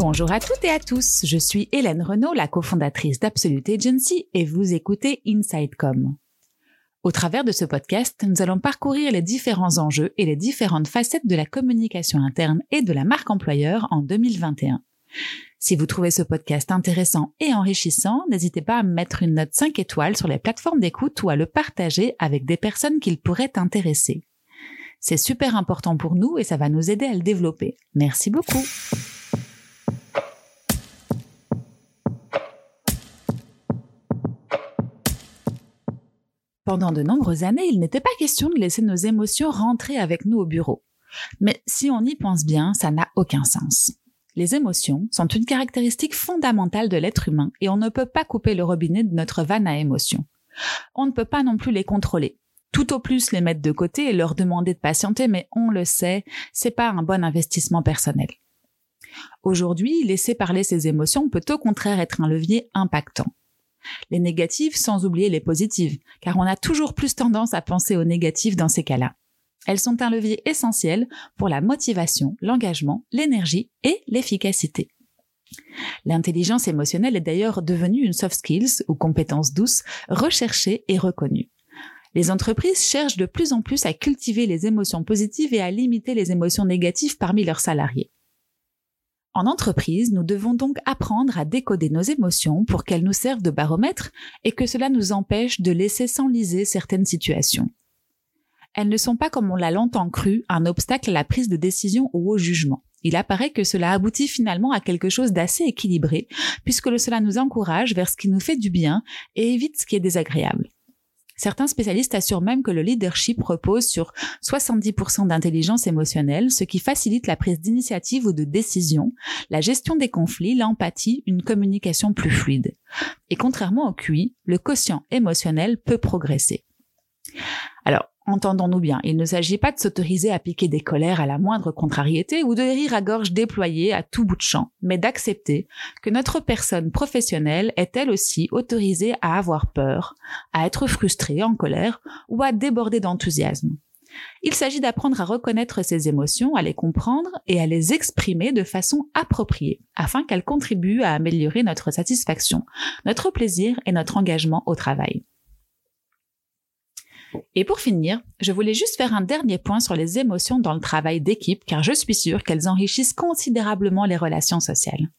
Bonjour à toutes et à tous, je suis Hélène Renaud, la cofondatrice d'Absolute Agency et vous écoutez InsideCom. Au travers de ce podcast, nous allons parcourir les différents enjeux et les différentes facettes de la communication interne et de la marque employeur en 2021. Si vous trouvez ce podcast intéressant et enrichissant, n'hésitez pas à mettre une note 5 étoiles sur les plateformes d'écoute ou à le partager avec des personnes qu'il pourrait intéresser. C'est super important pour nous et ça va nous aider à le développer. Merci beaucoup. Pendant de nombreuses années, il n'était pas question de laisser nos émotions rentrer avec nous au bureau. Mais si on y pense bien, ça n'a aucun sens. Les émotions sont une caractéristique fondamentale de l'être humain et on ne peut pas couper le robinet de notre vanne à émotions. On ne peut pas non plus les contrôler. Tout au plus les mettre de côté et leur demander de patienter, mais on le sait, c'est pas un bon investissement personnel. Aujourd'hui, laisser parler ses émotions peut au contraire être un levier impactant. Les négatives sans oublier les positives, car on a toujours plus tendance à penser aux négatives dans ces cas-là. Elles sont un levier essentiel pour la motivation, l'engagement, l'énergie et l'efficacité. L'intelligence émotionnelle est d'ailleurs devenue une soft skills ou compétence douce recherchée et reconnue. Les entreprises cherchent de plus en plus à cultiver les émotions positives et à limiter les émotions négatives parmi leurs salariés. En entreprise, nous devons donc apprendre à décoder nos émotions pour qu'elles nous servent de baromètre et que cela nous empêche de laisser s'enliser certaines situations. Elles ne sont pas, comme on l'a longtemps cru, un obstacle à la prise de décision ou au jugement. Il apparaît que cela aboutit finalement à quelque chose d'assez équilibré, puisque cela nous encourage vers ce qui nous fait du bien et évite ce qui est désagréable. Certains spécialistes assurent même que le leadership repose sur 70% d'intelligence émotionnelle, ce qui facilite la prise d'initiative ou de décision, la gestion des conflits, l'empathie, une communication plus fluide. Et contrairement au QI, le quotient émotionnel peut progresser. Alors, Entendons-nous bien, il ne s'agit pas de s'autoriser à piquer des colères à la moindre contrariété ou de rire à gorge déployée à tout bout de champ, mais d'accepter que notre personne professionnelle est elle aussi autorisée à avoir peur, à être frustrée, en colère ou à déborder d'enthousiasme. Il s'agit d'apprendre à reconnaître ses émotions, à les comprendre et à les exprimer de façon appropriée, afin qu'elles contribuent à améliorer notre satisfaction, notre plaisir et notre engagement au travail. Et pour finir, je voulais juste faire un dernier point sur les émotions dans le travail d'équipe car je suis sûre qu'elles enrichissent considérablement les relations sociales.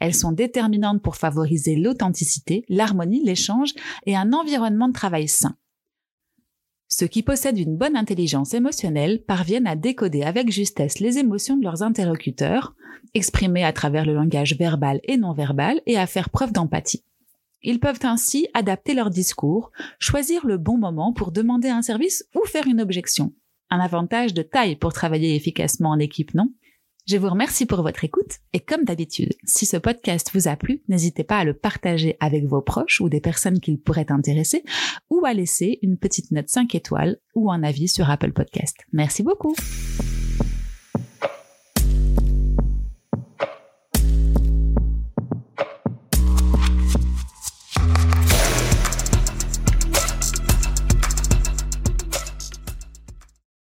Elles sont déterminantes pour favoriser l'authenticité, l'harmonie, l'échange et un environnement de travail sain. Ceux qui possèdent une bonne intelligence émotionnelle parviennent à décoder avec justesse les émotions de leurs interlocuteurs, exprimer à travers le langage verbal et non verbal et à faire preuve d'empathie. Ils peuvent ainsi adapter leur discours, choisir le bon moment pour demander un service ou faire une objection. Un avantage de taille pour travailler efficacement en équipe, non? Je vous remercie pour votre écoute et comme d'habitude, si ce podcast vous a plu, n'hésitez pas à le partager avec vos proches ou des personnes qu'il pourrait intéresser ou à laisser une petite note 5 étoiles ou un avis sur Apple Podcast. Merci beaucoup.